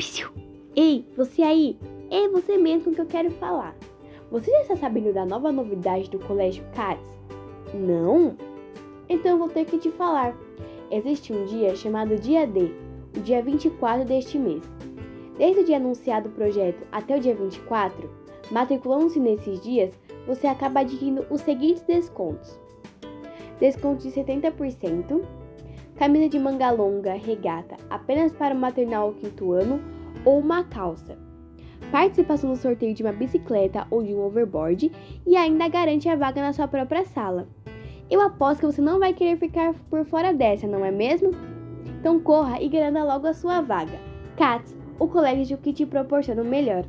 Psiu. Ei, você aí! É você mesmo que eu quero falar. Você já está sabendo da nova novidade do Colégio Cats? Não? Então vou ter que te falar. Existe um dia chamado Dia D, o dia 24 deste mês. Desde o dia anunciado o projeto até o dia 24, matriculando-se nesses dias, você acaba adquirindo os seguintes descontos: desconto de 70%, camisa de manga longa regata apenas para o maternal ao quinto ano ou uma calça, participação no sorteio de uma bicicleta ou de um overboard e ainda garante a vaga na sua própria sala. Eu aposto que você não vai querer ficar por fora dessa, não é mesmo? Então corra e garanta logo a sua vaga. CATS, o colégio que te proporciona o melhor.